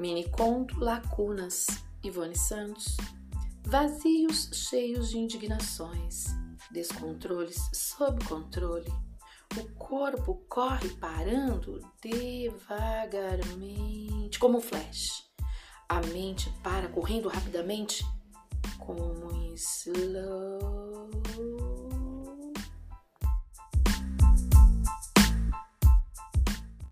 Mini conto Lacunas, Ivone Santos. Vazios cheios de indignações, descontroles sob controle. O corpo corre parando devagarmente, como um flash. A mente para correndo rapidamente, como um slow